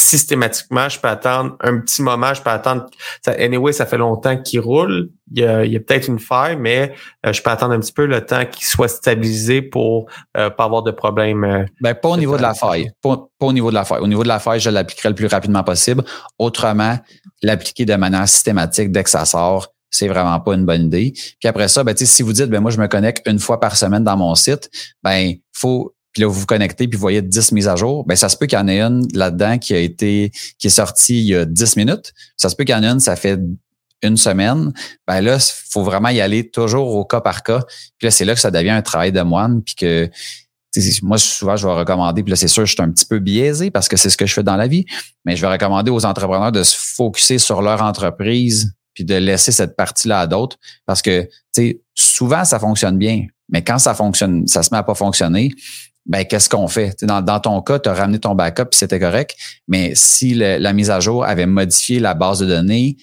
systématiquement, je peux attendre un petit moment, je peux attendre. Ça, anyway, ça fait longtemps qu'il roule. Il y a, a peut-être une faille, mais euh, je peux attendre un petit peu le temps qu'il soit stabilisé pour euh, pas avoir de problème. Euh, ben, pas au niveau de la faille. Pas, au niveau de la faille. Au niveau de la faille, je l'appliquerai le plus rapidement possible. Autrement, l'appliquer de manière systématique dès que ça sort, c'est vraiment pas une bonne idée. Puis après ça, ben, si vous dites, ben, moi, je me connecte une fois par semaine dans mon site, ben, faut puis là, vous vous connectez, puis vous voyez 10 mises à jour, ben ça se peut qu'il y en ait une là-dedans qui a été, qui est sortie il y a 10 minutes. Ça se peut qu'il y en ait une, ça fait une semaine. Ben là, faut vraiment y aller toujours au cas par cas. Puis là, c'est là que ça devient un travail de moine, puis que moi, souvent, je vais recommander, puis là, c'est sûr, je suis un petit peu biaisé parce que c'est ce que je fais dans la vie, mais je vais recommander aux entrepreneurs de se focuser sur leur entreprise puis de laisser cette partie-là à d'autres parce que, tu sais, souvent, ça fonctionne bien, mais quand ça fonctionne, ça se met à pas fonctionner, ben qu'est-ce qu'on fait? Dans, dans, ton cas, tu as ramené ton backup puis c'était correct, mais si la mise à jour avait modifié la base de données,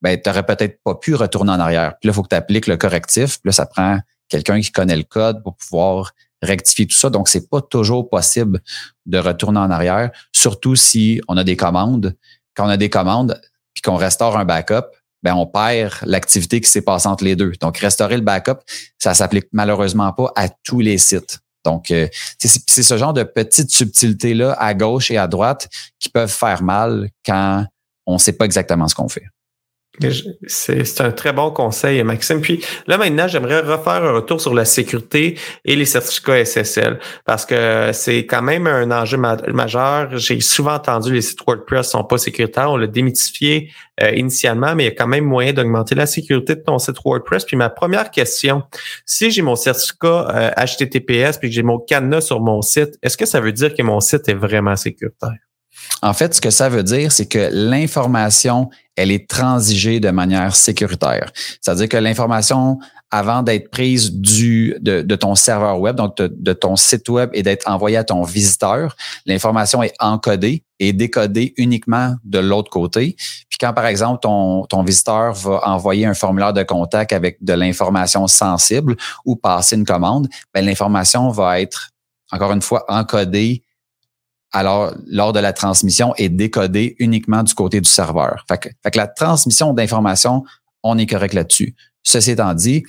ben, tu n'aurais peut-être pas pu retourner en arrière. Puis là, il faut que tu appliques le correctif. Puis là, ça prend quelqu'un qui connaît le code pour pouvoir rectifier tout ça. Donc, c'est pas toujours possible de retourner en arrière, surtout si on a des commandes. Quand on a des commandes puis qu'on restaure un backup, ben on perd l'activité qui s'est passée entre les deux. Donc, restaurer le backup, ça s'applique malheureusement pas à tous les sites. Donc, euh, c'est ce genre de petites subtilités-là à gauche et à droite qui peuvent faire mal quand on ne sait pas exactement ce qu'on fait. C'est un très bon conseil, Maxime. Puis là, maintenant, j'aimerais refaire un retour sur la sécurité et les certificats SSL parce que c'est quand même un enjeu majeur. J'ai souvent entendu les sites WordPress sont pas sécuritaires. On l'a démythifié euh, initialement, mais il y a quand même moyen d'augmenter la sécurité de ton site WordPress. Puis ma première question, si j'ai mon certificat HTTPS euh, puis que j'ai mon cadenas sur mon site, est-ce que ça veut dire que mon site est vraiment sécuritaire? En fait, ce que ça veut dire, c'est que l'information, elle est transigée de manière sécuritaire. C'est-à-dire que l'information, avant d'être prise du, de, ton serveur web, donc de, ton site web et d'être envoyée à ton visiteur, l'information est encodée et décodée uniquement de l'autre côté. Puis quand, par exemple, ton, ton visiteur va envoyer un formulaire de contact avec de l'information sensible ou passer une commande, ben, l'information va être, encore une fois, encodée alors lors de la transmission est décodé uniquement du côté du serveur. Fait que, la transmission d'informations, on est correct là-dessus. Ceci étant dit,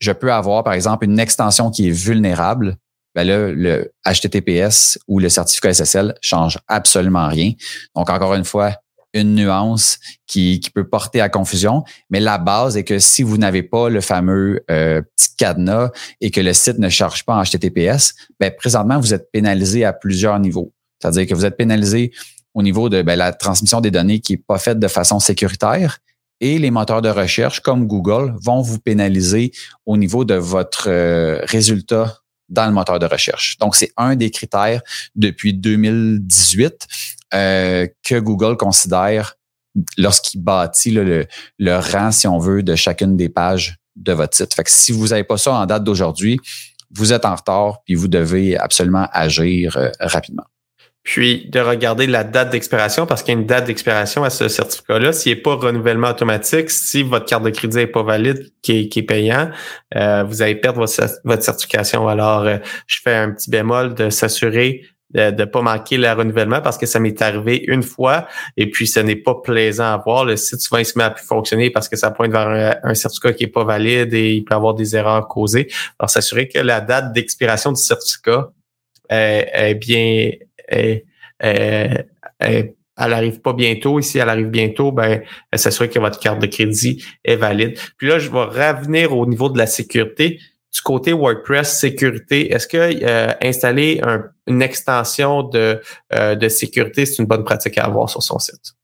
je peux avoir, par exemple, une extension qui est vulnérable. Ben là, le HTTPS ou le certificat SSL change absolument rien. Donc, encore une fois, une nuance qui, peut porter à confusion. Mais la base est que si vous n'avez pas le fameux euh, petit cadenas et que le site ne charge pas en HTTPS, ben, présentement, vous êtes pénalisé à plusieurs niveaux. C'est-à-dire que vous êtes pénalisé au niveau de ben, la transmission des données qui n'est pas faite de façon sécuritaire. Et les moteurs de recherche comme Google vont vous pénaliser au niveau de votre euh, résultat dans le moteur de recherche. Donc, c'est un des critères depuis 2018 euh, que Google considère lorsqu'il bâtit le, le, rang, si on veut, de chacune des pages de votre site. Fait que si vous n'avez pas ça en date d'aujourd'hui, vous êtes en retard, puis vous devez absolument agir euh, rapidement puis de regarder la date d'expiration parce qu'il y a une date d'expiration à ce certificat-là. S'il n'est pas renouvellement automatique, si votre carte de crédit n'est pas valide, qui est, payant, euh, vous allez perdre votre, certification. Alors, euh, je fais un petit bémol de s'assurer de ne pas manquer le renouvellement parce que ça m'est arrivé une fois et puis ce n'est pas plaisant à voir. Le site souvent il se met à plus fonctionner parce que ça pointe vers un, certificat qui est pas valide et il peut avoir des erreurs causées. Alors s'assurer que la date d'expiration du certificat est bien elle, arrive pas bientôt. Et si elle arrive bientôt, ben, s'assurer que votre carte de crédit est valide. Puis là, je vais revenir au niveau de la sécurité. Du côté WordPress sécurité, est-ce que euh, installer une extension de, euh, de sécurité, c'est une bonne pratique à avoir sur son site?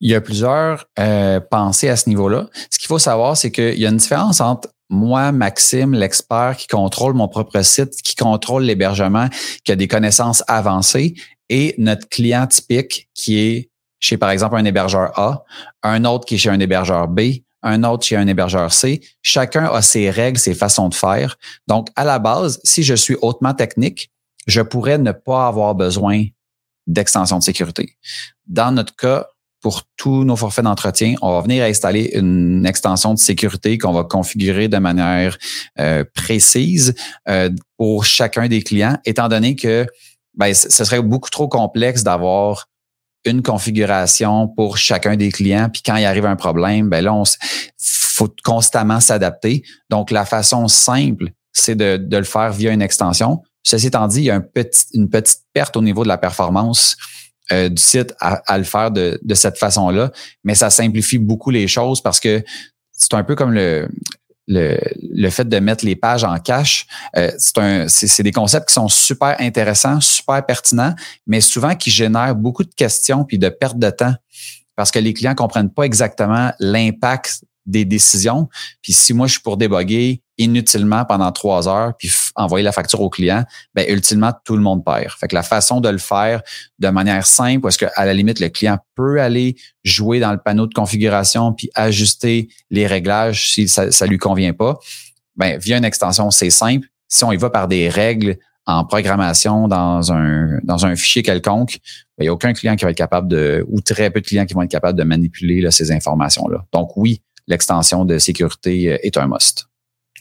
Il y a plusieurs euh, pensées à ce niveau-là. Ce qu'il faut savoir, c'est qu'il y a une différence entre moi, Maxime, l'expert qui contrôle mon propre site, qui contrôle l'hébergement, qui a des connaissances avancées, et notre client typique qui est chez, par exemple, un hébergeur A, un autre qui est chez un hébergeur B, un autre chez un hébergeur C. Chacun a ses règles, ses façons de faire. Donc, à la base, si je suis hautement technique, je pourrais ne pas avoir besoin d'extension de sécurité. Dans notre cas, pour tous nos forfaits d'entretien, on va venir installer une extension de sécurité qu'on va configurer de manière euh, précise euh, pour chacun des clients, étant donné que ben, ce serait beaucoup trop complexe d'avoir une configuration pour chacun des clients. Puis quand il arrive un problème, ben là, on faut constamment s'adapter. Donc, la façon simple, c'est de, de, le faire via une extension. Ceci étant dit, il y a un petit, une petite perte au niveau de la performance euh, du site à, le faire de, de cette façon-là, mais ça simplifie beaucoup les choses parce que c'est un peu comme le, le, le, fait de mettre les pages en cache, euh, c'est des concepts qui sont super intéressants, super pertinents, mais souvent qui génèrent beaucoup de questions puis de perte de temps parce que les clients comprennent pas exactement l'impact des décisions. Puis si moi, je suis pour déboguer inutilement pendant trois heures, puis envoyer la facture au client, ben ultimement, tout le monde perd. Fait que la façon de le faire de manière simple, est-ce qu'à la limite, le client peut aller jouer dans le panneau de configuration puis ajuster les réglages si ça, ça lui convient pas, ben via une extension, c'est simple. Si on y va par des règles en programmation dans un, dans un fichier quelconque, ben, il n'y a aucun client qui va être capable de, ou très peu de clients qui vont être capables de manipuler ces informations-là. Donc oui, l'extension de sécurité euh, est un must.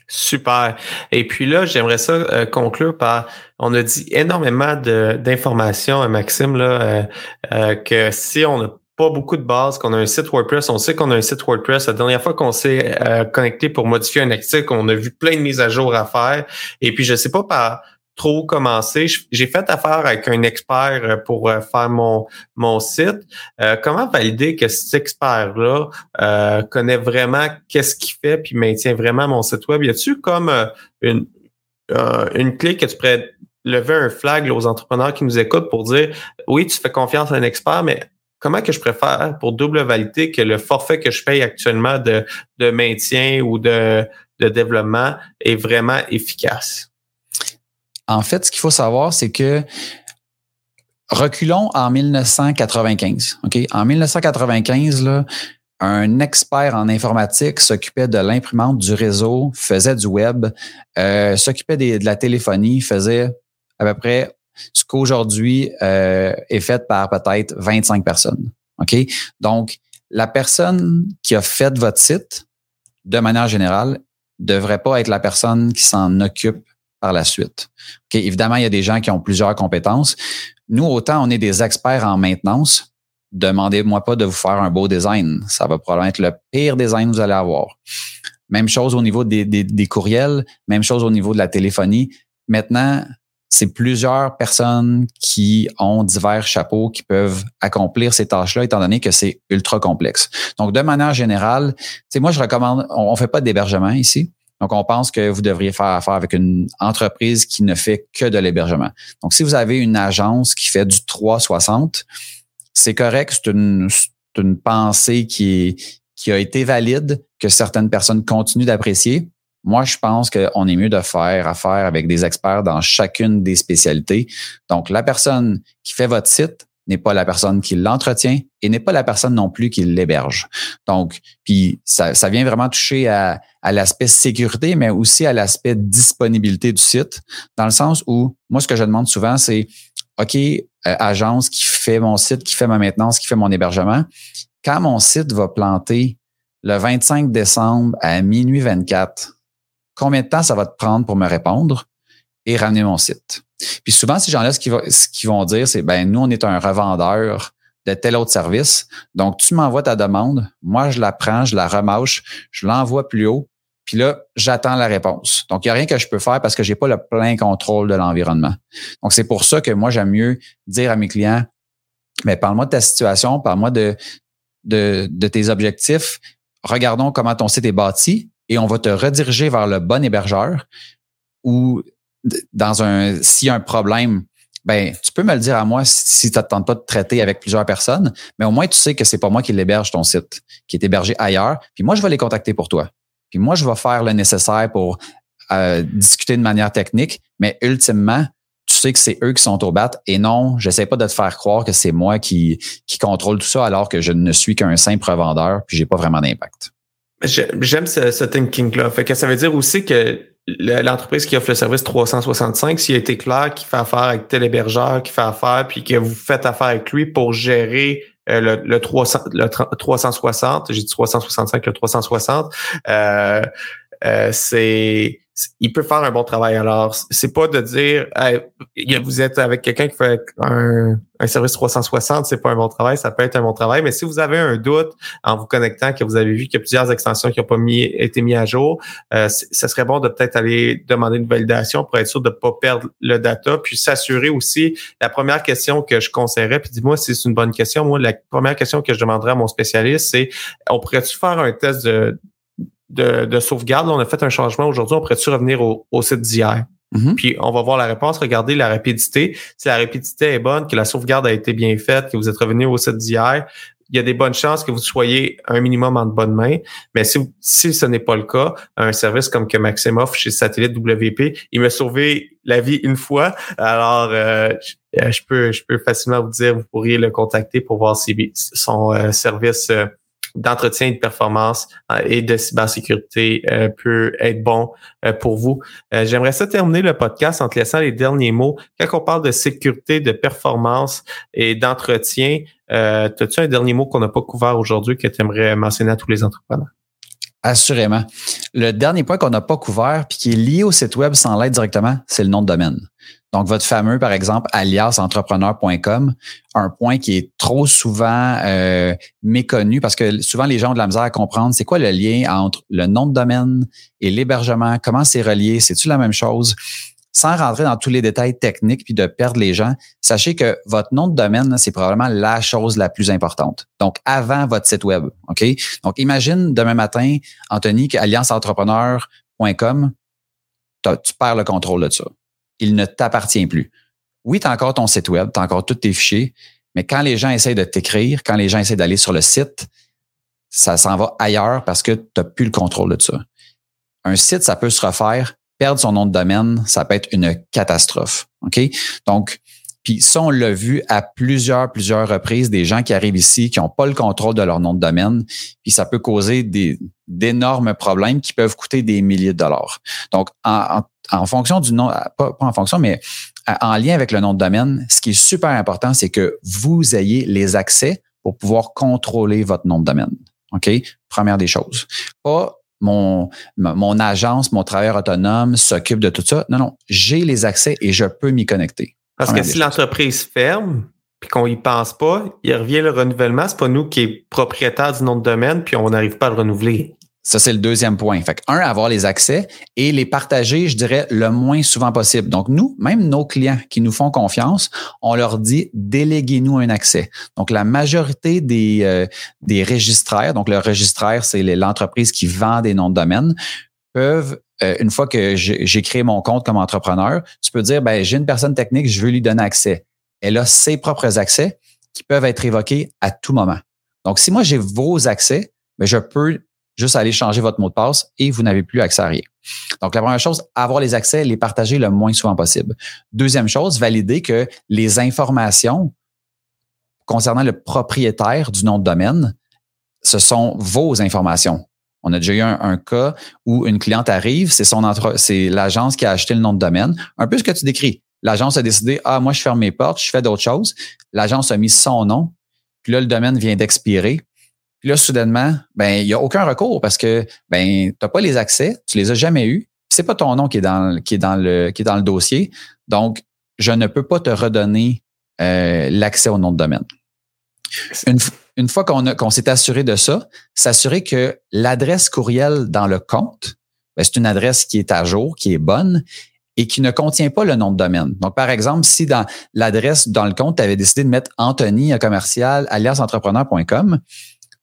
Super. Et puis là, j'aimerais ça euh, conclure par, on a dit énormément d'informations, à Maxime, là, euh, que si on n'a pas beaucoup de base, qu'on a un site WordPress, on sait qu'on a un site WordPress. La dernière fois qu'on s'est connecté pour modifier un article, on a vu plein de mises à jour à faire. Et puis, je sais pas par trop commencé. J'ai fait affaire avec un expert euh, pour euh, faire mon, mon site. Euh, comment valider que cet expert-là connaît vraiment qu'est-ce qu'il fait puis maintient vraiment mon site web? Y a-tu comme une, une clé que tu pourrais lever un flag aux entrepreneurs qui nous écoutent pour dire oui, tu fais confiance à un expert, mais comment que je préfère pour double valider que le forfait que je paye actuellement de, de maintien ou de, de développement est vraiment efficace? En fait, ce qu'il faut savoir, c'est que reculons en 1995. OK? En 1995, là, un expert en informatique s'occupait de l'imprimante, du réseau, faisait du web, euh, s'occupait de la téléphonie, faisait à peu près ce qu'aujourd'hui euh, est fait par peut-être 25 personnes. OK? Donc, la personne qui a fait votre site, de manière générale, devrait pas être la personne qui s'en occupe par la suite. évidemment, il y a des gens qui ont plusieurs compétences. Nous, autant on est des experts en maintenance, demandez-moi pas de vous faire un beau design. Ça va probablement être le pire design que vous allez avoir. Même chose au niveau des, des courriels, même chose au niveau de la téléphonie. Maintenant, c'est plusieurs personnes qui ont divers chapeaux qui peuvent accomplir ces tâches-là, étant donné que c'est ultra complexe. Donc, de manière générale, moi, je recommande, on ne fait pas d'hébergement ici. Donc, on pense que vous devriez faire affaire avec une entreprise qui ne fait que de l'hébergement. Donc, si vous avez une agence qui fait du 360, c'est correct, c'est une, pensée qui, qui a été valide, que certaines personnes continuent d'apprécier. Moi, je pense qu'on est mieux de faire affaire avec des experts dans chacune des spécialités. Donc, la personne qui fait votre site n'est pas la personne qui l'entretient et n'est pas la personne non plus qui l'héberge. Donc, puis ça, vient vraiment toucher à, à l'aspect sécurité, mais aussi à l'aspect disponibilité du site, dans le sens où moi, ce que je demande souvent, c'est OK, euh, agence qui fait mon site, qui fait ma maintenance, qui fait mon hébergement, quand mon site va planter le 25 décembre à minuit 24, combien de temps ça va te prendre pour me répondre et ramener mon site? Puis souvent, ces gens-là, ce qu'ils vont dire, c'est ben nous, on est un revendeur de tel autre service. Donc, tu m'envoies ta demande, moi, je la prends, je la remâche, je l'envoie plus haut, puis là, j'attends la réponse. Donc, il n'y a rien que je peux faire parce que j'ai pas le plein contrôle de l'environnement. Donc, c'est pour ça que moi, j'aime mieux dire à mes clients, mais parle-moi de ta situation, parle-moi de, de, de tes objectifs, regardons comment ton site est bâti et on va te rediriger vers le bon hébergeur ou dans un s'il y a un problème, ben tu peux me le dire à moi si tu n'attends pas de traiter avec plusieurs personnes, mais au moins tu sais que c'est pas moi qui l'héberge ton site, qui est hébergé ailleurs, puis moi je vais les contacter pour toi. Puis moi, je vais faire le nécessaire pour euh, discuter de manière technique, mais ultimement, tu sais que c'est eux qui sont au bat et non, j'essaie pas de te faire croire que c'est moi qui, qui contrôle tout ça alors que je ne suis qu'un simple revendeur puis j'ai pas vraiment d'impact. J'aime ce, ce thinking-là. Fait que ça veut dire aussi que l'entreprise qui offre le service 365, s'il a été clair qu'il fait affaire avec tel hébergeur, qui fait affaire, puis que vous faites affaire avec lui pour gérer euh, le, le, 300, le 360, j'ai dit 365, le 360, euh, euh, c'est il peut faire un bon travail. Alors, c'est pas de dire vous êtes avec quelqu'un qui fait un, service 360, c'est pas un bon travail, ça peut être un bon travail. Mais si vous avez un doute en vous connectant, que vous avez vu qu'il y a plusieurs extensions qui n'ont pas mis, été mis à jour, euh, ce serait bon de peut-être aller demander une validation pour être sûr de ne pas perdre le data, puis s'assurer aussi. La première question que je conseillerais, puis dis-moi si c'est une bonne question. Moi, la première question que je demanderais à mon spécialiste, c'est on pourrait-tu faire un test de de, sauvegarde. on a fait un changement aujourd'hui. On pourrait-tu revenir au, site d'hier? Mm-hmm. Puis on va voir la réponse, regardez la rapidité. Si la rapidité est bonne, que la sauvegarde a été bien faite, que vous êtes revenu au site d'hier, il y a des bonnes chances que vous soyez un minimum en bonne main. Mais si, si ce n'est pas le cas, un service comme que Maximoff chez Satellite WP, il m'a sauvé la vie une fois. Alors, euh, je, peux, je peux facilement vous dire, vous pourriez le contacter pour voir si son euh, service euh, d'entretien et de performance euh, et de cybersécurité euh, peut être bon euh, pour vous. J'aimerais ça terminer le podcast en te laissant les derniers mots. Quand on parle de sécurité, de performance et d'entretien, as-tu un dernier mot qu'on n'a pas couvert aujourd'hui que tu aimerais mentionner à tous les entrepreneurs? Assurément. Le dernier point qu'on n'a pas couvert puis qui est lié au site web sans l'aide directement, c'est le nom de domaine. Donc, votre fameux, par exemple, aliasentrepreneur.com, un point qui est trop souvent euh, méconnu parce que souvent les gens ont de la misère à comprendre c'est quoi le lien entre le nom de domaine et l'hébergement, comment c'est relié, c'est-tu la même chose? Sans rentrer dans tous les détails techniques puis de perdre les gens, sachez que votre nom de domaine, c'est probablement la chose la plus importante. Donc, avant votre site web, OK? Donc, imagine demain matin, Anthony, qu'allianceentrepreneur.com, tu perds le contrôle de ça il ne t'appartient plus. Oui, tu as encore ton site web, tu as encore tous tes fichiers, mais quand les gens essayent de t'écrire, quand les gens essayent d'aller sur le site, ça s'en va ailleurs parce que tu n'as plus le contrôle de ça. Un site, ça peut se refaire, perdre son nom de domaine, ça peut être une catastrophe. OK? Donc, puis ça, on l'a vu à plusieurs, plusieurs reprises, des gens qui arrivent ici, qui n'ont pas le contrôle de leur nom de domaine, puis ça peut causer d'énormes problèmes qui peuvent coûter des milliers de dollars. Donc, en, en, fonction du nom, pas, pas en fonction, mais en lien avec le nom de domaine, ce qui est super important, c'est que vous ayez les accès pour pouvoir contrôler votre nom de domaine. OK? Première des choses. Pas mon, mon agence, mon travailleur autonome s'occupe de tout ça. Non, non, j'ai les accès et je peux m'y connecter. Parce que si l'entreprise ferme, puis qu'on y pense pas, il revient le renouvellement. C'est pas nous qui est propriétaire du nom de domaine, puis on n'arrive pas à le renouveler. Ça, c'est le deuxième point. Fait un, avoir les accès et les partager, je dirais, le moins souvent possible. Donc, nous, même nos clients qui nous font confiance, on leur dit déléguez-nous un accès. Donc, la majorité des, euh, des registraires, donc le registraire, c'est l'entreprise qui vend des noms de domaine, peuvent euh, une fois que j'ai créé mon compte comme entrepreneur, tu peux dire, ben, j'ai une personne technique, je veux lui donner accès. Elle a ses propres accès qui peuvent être évoqués à tout moment. Donc, si moi j'ai vos accès, ben, je peux juste aller changer votre mot de passe et vous n'avez plus accès à rien. Donc, la première chose, avoir les accès, les partager le moins souvent possible. Deuxième chose, valider que les informations concernant le propriétaire du nom de domaine, ce sont vos informations. On a déjà eu un, cas où une cliente arrive, c'est son c'est l'agence qui a acheté le nom de domaine. Un peu ce que tu décris. L'agence a décidé, ah, moi, je ferme mes portes, je fais d'autres choses. L'agence a mis son nom. Puis là, le domaine vient d'expirer. Là, soudainement, ben, il n'y a aucun recours parce que, ben, tu n'as pas les accès, tu les as jamais eus. C'est pas ton nom qui est dans, qui est dans le, qui est dans le dossier. Donc, je ne peux pas te redonner euh, l'accès au nom de domaine. Une, une fois qu'on s'est assuré de ça, s'assurer que l'adresse courriel dans le compte, ben, c'est une adresse qui est à jour, qui est bonne et qui ne contient pas le nom de domaine. Donc, par exemple, si dans l'adresse dans le compte, tu avais décidé de mettre Anthony commercial aliasentrepreneur.com,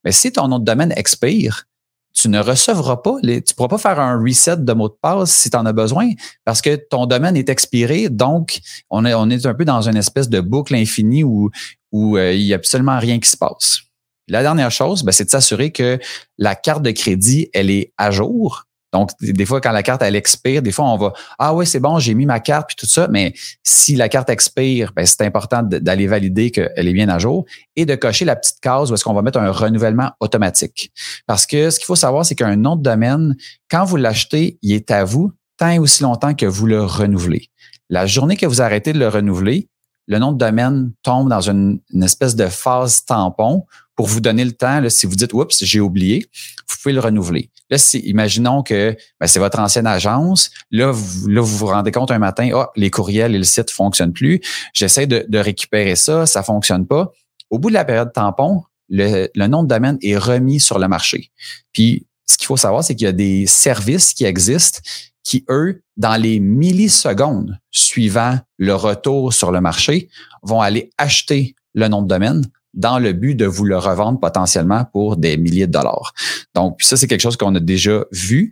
ben, si ton nom de domaine expire, tu ne recevras pas, les, tu pourras pas faire un reset de mot de passe si tu en as besoin parce que ton domaine est expiré. Donc, on est, un peu dans une espèce de boucle infinie où, où euh, il n'y a absolument rien qui se passe. La dernière chose, ben, c'est de s'assurer que la carte de crédit, elle est à jour. Donc, des fois, quand la carte, elle expire, des fois, on va, ah oui, c'est bon, j'ai mis ma carte, puis tout ça. Mais si la carte expire, ben, c'est important d'aller valider qu'elle est bien à jour et de cocher la petite case où est-ce qu'on va mettre un renouvellement automatique. Parce que ce qu'il faut savoir, c'est qu'un nom de domaine, quand vous l'achetez, il est à vous tant aussi longtemps que vous le renouvelez. La journée que vous arrêtez de le renouveler, le nom de domaine tombe dans une, espèce de phase tampon pour vous donner le temps, là, si vous dites, oups, j'ai oublié, vous pouvez le renouveler. Là, imaginons que ben, c'est votre ancienne agence. Là vous, là, vous vous rendez compte un matin, oh, les courriels et le site ne fonctionnent plus. J'essaie de, récupérer ça, ça fonctionne pas. Au bout de la période tampon, le, le nom de domaine est remis sur le marché. Puis, ce qu'il faut savoir, c'est qu'il y a des services qui existent qui, eux, dans les millisecondes suivant le retour sur le marché, vont aller acheter le nom de domaine dans le but de vous le revendre potentiellement pour des milliers de dollars. Donc, ça, c'est quelque chose qu'on a déjà vu.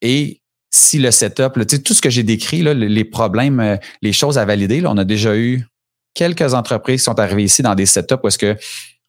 Et si le setup, là, tout ce que j'ai décrit, là, les problèmes, euh, les choses à valider, là, on a déjà eu quelques entreprises qui sont arrivées ici dans des setups parce que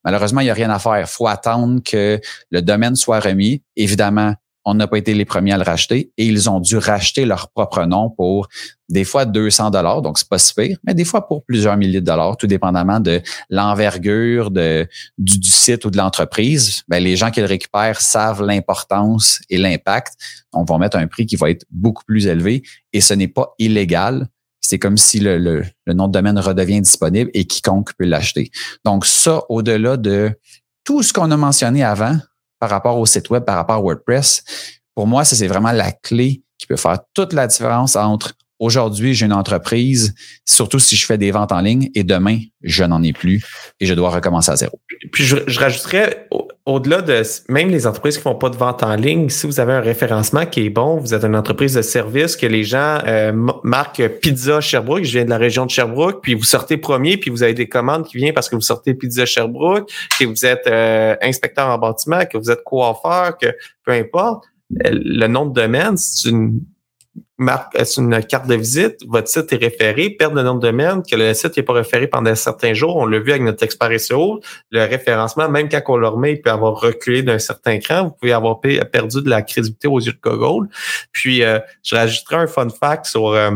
malheureusement, il n'y a rien à faire. Il faut attendre que le domaine soit remis. Évidemment, on n'a pas été les premiers à le racheter et ils ont dû racheter leur propre nom pour des fois 200 dollars, donc c'est pas si mais des fois pour plusieurs milliers de dollars, tout dépendamment de l'envergure de, du, site ou de l'entreprise. Ben, les gens qui le récupèrent savent l'importance et l'impact. On va mettre un prix qui va être beaucoup plus élevé et ce n'est pas illégal. C'est comme si le, le, le nom de domaine redevient disponible et quiconque peut l'acheter. Donc ça, au-delà de tout ce qu'on a mentionné avant, par rapport au site web, par rapport à WordPress. Pour moi, ça, c'est vraiment la clé qui peut faire toute la différence entre aujourd'hui, j'ai une entreprise, surtout si je fais des ventes en ligne, et demain, je n'en ai plus et je dois recommencer à zéro. Puis je, je rajouterais, au-delà de même les entreprises qui font pas de vente en ligne, si vous avez un référencement qui est bon, vous êtes une entreprise de service, que les gens euh, marquent Pizza Sherbrooke, je viens de la région de Sherbrooke, puis vous sortez premier, puis vous avez des commandes qui viennent parce que vous sortez Pizza Sherbrooke, que vous êtes euh, inspecteur en bâtiment, que vous êtes coiffeur, que peu importe, euh, le nom de domaine, c'est une marque, c'est une carte de visite, votre site est référé, perte de nom de domaine, que le site n'est pas référé pendant certains jours. On l'a vu avec notre expert SEO. Le référencement, même quand on le remet, il peut avoir reculé d'un certain cran. Vous pouvez avoir perdu de la crédibilité aux yeux de Google. Puis, euh, je rajouterai un fun fact sur euh,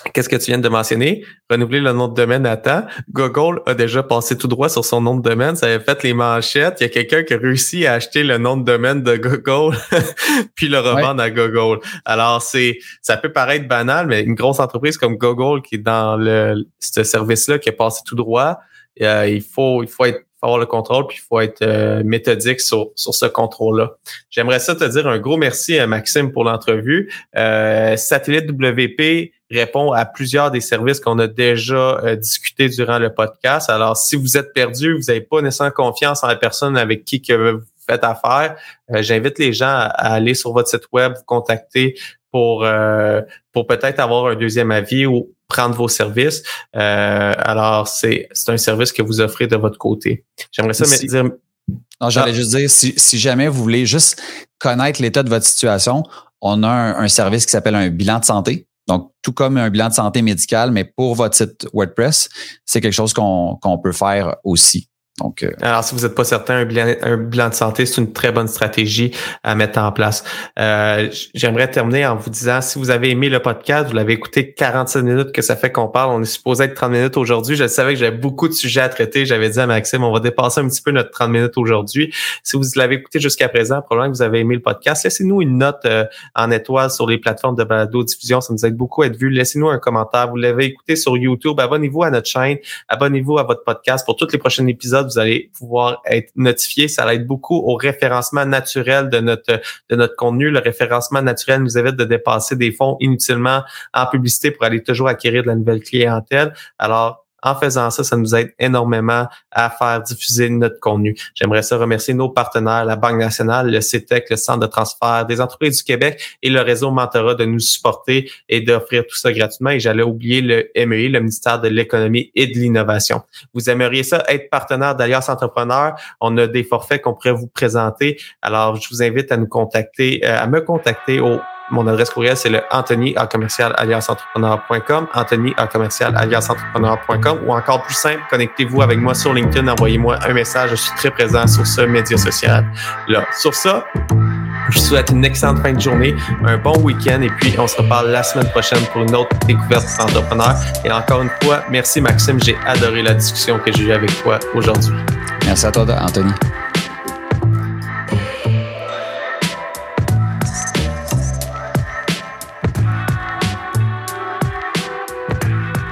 Qu'est-ce que tu viens de mentionner? Renouveler le nom de domaine à temps. Google a déjà passé tout droit sur son nom de domaine. Ça avait fait les manchettes. Il y a quelqu'un qui a réussi à acheter le nom de domaine de Google puis le revendre à Google. Alors, c'est, ça peut paraître banal, mais une grosse entreprise comme Google qui est dans le, ce service-là, qui a passé tout droit, euh, il faut, il faut être faut avoir le contrôle, puis il faut être euh, méthodique sur, sur ce contrôle-là. J'aimerais ça te dire un gros merci à Maxime pour l'entrevue. Euh, Satellite WP répond à plusieurs des services qu'on a déjà euh, discuté durant le podcast. Alors, si vous êtes perdu, vous n'avez pas nécessairement confiance en la personne avec qui que vous faites affaire, j'invite les gens à, aller sur votre site web, vous contacter pour, pour peut-être avoir un deuxième avis ou prendre vos services. Euh, alors, c'est un service que vous offrez de votre côté. J'aimerais ça si, dire. Non, j'allais ah. juste dire, si, si, jamais vous voulez juste connaître l'état de votre situation, on a un, service qui s'appelle un bilan de santé. Donc, tout comme un bilan de santé médical, mais pour votre site WordPress, c'est quelque chose qu'on peut faire aussi. Donc, euh, Alors, si vous n'êtes pas certain, un bilan, un bilan de santé, c'est une très bonne stratégie à mettre en place. Euh, J'aimerais terminer en vous disant, si vous avez aimé le podcast, vous l'avez écouté 47 minutes que ça fait qu'on parle, on est supposé être 30 minutes aujourd'hui. Je savais que j'avais beaucoup de sujets à traiter. J'avais dit à Maxime, on va dépasser un petit peu notre 30 minutes aujourd'hui. Si vous l'avez écouté jusqu'à présent, probablement que vous avez aimé le podcast, laissez-nous une note euh, en étoile sur les plateformes de balado-diffusion. Ça nous aide beaucoup à être vu. Laissez-nous un commentaire. Vous l'avez écouté sur YouTube. Abonnez-vous à notre chaîne. Abonnez-vous à votre podcast pour tous les prochains épisodes vous allez pouvoir être notifié. Ça aide beaucoup au référencement naturel de notre de notre contenu. Le référencement naturel nous évite de dépasser des fonds inutilement en publicité pour aller toujours acquérir de la nouvelle clientèle. Alors, en faisant ça, ça nous aide énormément à faire diffuser notre contenu. J'aimerais ça remercier nos partenaires, la Banque nationale, le CETEC, le Centre de transfert des entreprises du Québec et le réseau Mentorat de nous supporter et d'offrir tout ça gratuitement. Et j'allais oublier le MEI, le ministère de l'Économie et de l'Innovation. Vous aimeriez ça, être partenaire d'Alliance Entrepreneur? On a des forfaits qu'on pourrait vous présenter. Alors, je vous invite à nous contacter, euh, à me contacter au mon adresse courriel, c'est le Anthony à commercial Anthony à commercial ou encore plus simple, connectez-vous avec moi sur LinkedIn, envoyez-moi un message. Je suis très présent sur ce média social. Sur ça, je vous souhaite une excellente fin de journée, un bon week-end et puis on se reparle la semaine prochaine pour une autre découverte d'entrepreneur. Et encore une fois, merci Maxime, j'ai adoré la discussion que j'ai eue avec toi aujourd'hui. Merci à toi, Anthony.